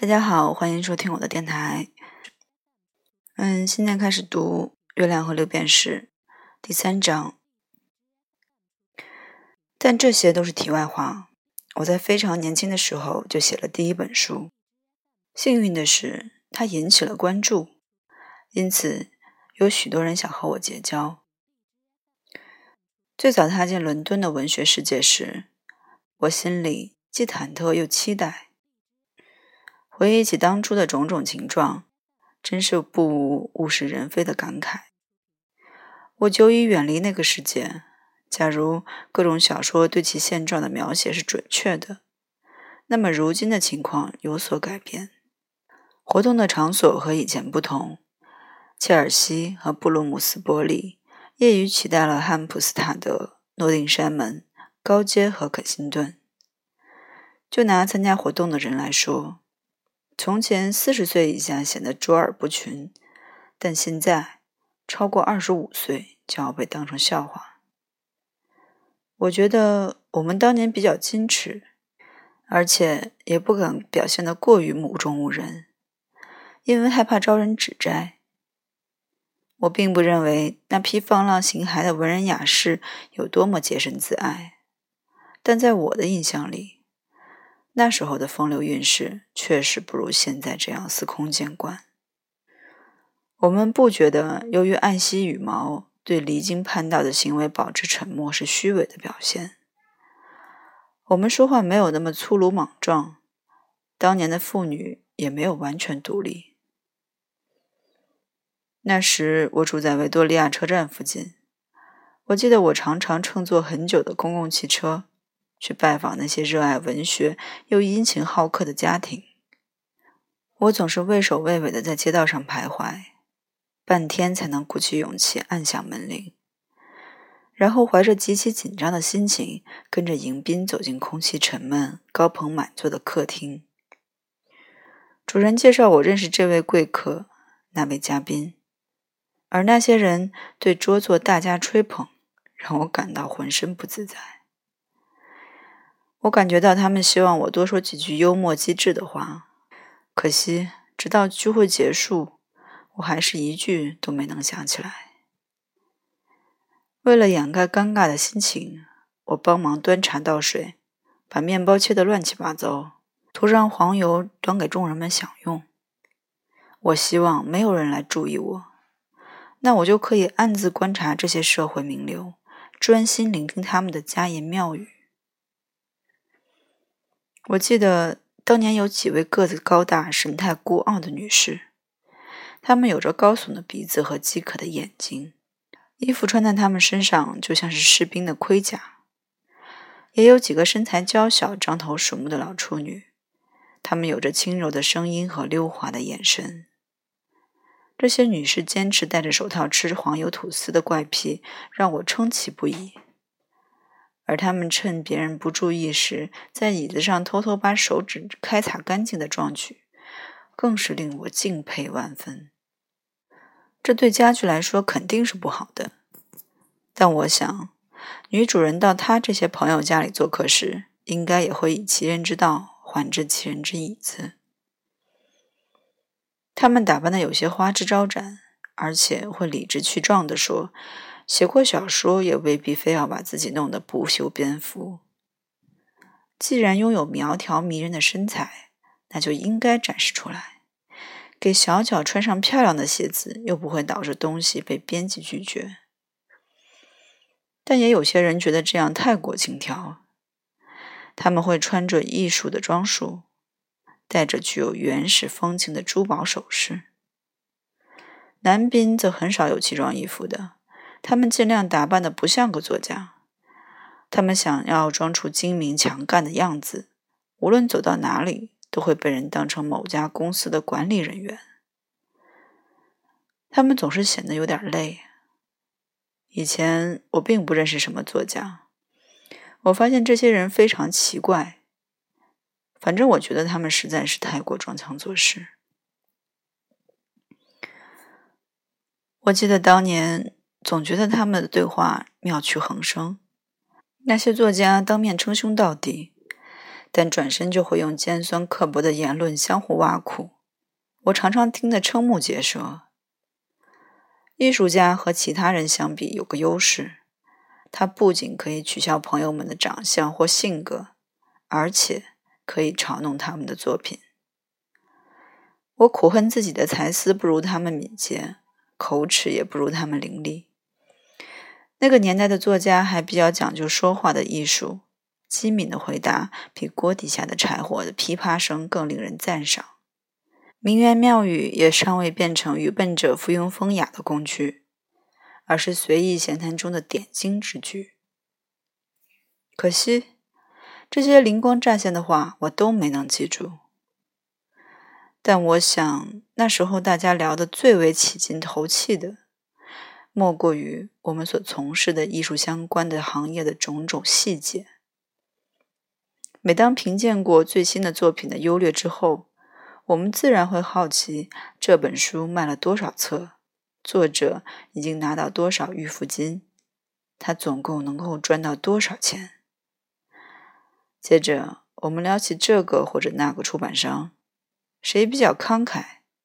大家好，欢迎收听我的电台。嗯，现在开始读《月亮和六便士》第三章。但这些都是题外话。我在非常年轻的时候就写了第一本书，幸运的是，它引起了关注，因此有许多人想和我结交。最早踏进伦敦的文学世界时，我心里既忐忑又期待。回忆起当初的种种情状，真是不无物是人非的感慨。我久已远离那个世界。假如各种小说对其现状的描写是准确的，那么如今的情况有所改变。活动的场所和以前不同，切尔西和布鲁姆斯伯利业余取代了汉普斯塔德、诺丁山门、高街和肯辛顿。就拿参加活动的人来说。从前四十岁以下显得卓尔不群，但现在超过二十五岁就要被当成笑话。我觉得我们当年比较矜持，而且也不敢表现得过于目中无人，因为害怕招人指摘。我并不认为那批放浪形骸的文人雅士有多么洁身自爱，但在我的印象里。那时候的风流韵事确实不如现在这样司空见惯。我们不觉得由于爱惜羽毛，对离经叛道的行为保持沉默是虚伪的表现。我们说话没有那么粗鲁莽撞。当年的妇女也没有完全独立。那时我住在维多利亚车站附近，我记得我常常乘坐很久的公共汽车。去拜访那些热爱文学又殷勤好客的家庭，我总是畏首畏尾的在街道上徘徊，半天才能鼓起勇气按响门铃，然后怀着极其紧张的心情，跟着迎宾走进空气沉闷、高朋满座的客厅。主人介绍我认识这位贵客、那位嘉宾，而那些人对桌座大加吹捧，让我感到浑身不自在。我感觉到他们希望我多说几句幽默机智的话，可惜直到聚会结束，我还是一句都没能想起来。为了掩盖尴尬的心情，我帮忙端茶倒水，把面包切得乱七八糟，涂上黄油，端给众人们享用。我希望没有人来注意我，那我就可以暗自观察这些社会名流，专心聆听他们的佳言妙语。我记得当年有几位个子高大、神态孤傲的女士，她们有着高耸的鼻子和饥渴的眼睛，衣服穿在她们身上就像是士兵的盔甲。也有几个身材娇小、獐头鼠目的老处女，她们有着轻柔的声音和溜滑的眼神。这些女士坚持戴着手套吃黄油吐司的怪癖，让我称奇不已。而他们趁别人不注意时，在椅子上偷偷把手指开擦干净的壮举，更是令我敬佩万分。这对家具来说肯定是不好的，但我想，女主人到她这些朋友家里做客时，应该也会以其人之道还治其人之椅子。他们打扮的有些花枝招展，而且会理直气壮地说。写过小说，也未必非要把自己弄得不修边幅。既然拥有苗条迷人的身材，那就应该展示出来。给小脚穿上漂亮的鞋子，又不会导致东西被编辑拒绝。但也有些人觉得这样太过轻佻。他们会穿着艺术的装束，戴着具有原始风情的珠宝首饰。男宾则很少有奇装异服的。他们尽量打扮的不像个作家，他们想要装出精明强干的样子，无论走到哪里都会被人当成某家公司的管理人员。他们总是显得有点累。以前我并不认识什么作家，我发现这些人非常奇怪。反正我觉得他们实在是太过装腔作势。我记得当年。总觉得他们的对话妙趣横生。那些作家当面称兄道弟，但转身就会用尖酸刻薄的言论相互挖苦。我常常听得瞠目结舌。艺术家和其他人相比有个优势，他不仅可以取笑朋友们的长相或性格，而且可以嘲弄他们的作品。我苦恨自己的才思不如他们敏捷，口齿也不如他们伶俐。那个年代的作家还比较讲究说话的艺术，机敏的回答比锅底下的柴火的噼啪声更令人赞赏。名言妙语也尚未变成愚笨者附庸风雅的工具，而是随意闲谈中的点睛之句。可惜，这些灵光乍现的话我都没能记住。但我想，那时候大家聊得最为起劲投气的，莫过于我们所从事的艺术相关的行业的种种细节。每当评鉴过最新的作品的优劣之后，我们自然会好奇这本书卖了多少册，作者已经拿到多少预付金，他总共能够赚到多少钱。接着，我们聊起这个或者那个出版商。谁比较慷慨，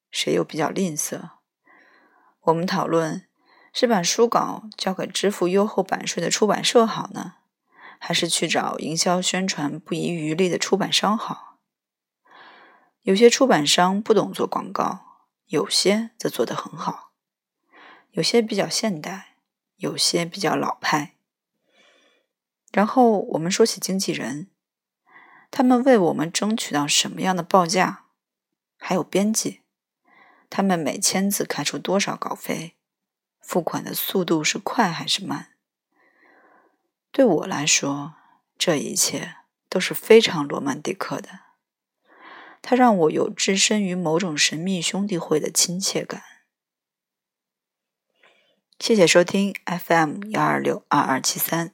谁又比较吝啬？我们讨论是把书稿交给支付优厚版税的出版社好呢，还是去找营销宣传不遗余力的出版商好？有些出版商不懂做广告，有些则做得很好。有些比较现代，有些比较老派。然后我们说起经纪人，他们为我们争取到什么样的报价？还有编辑，他们每千字开出多少稿费？付款的速度是快还是慢？对我来说，这一切都是非常罗曼蒂克的。它让我有置身于某种神秘兄弟会的亲切感。谢谢收听 FM 幺二六二二七三。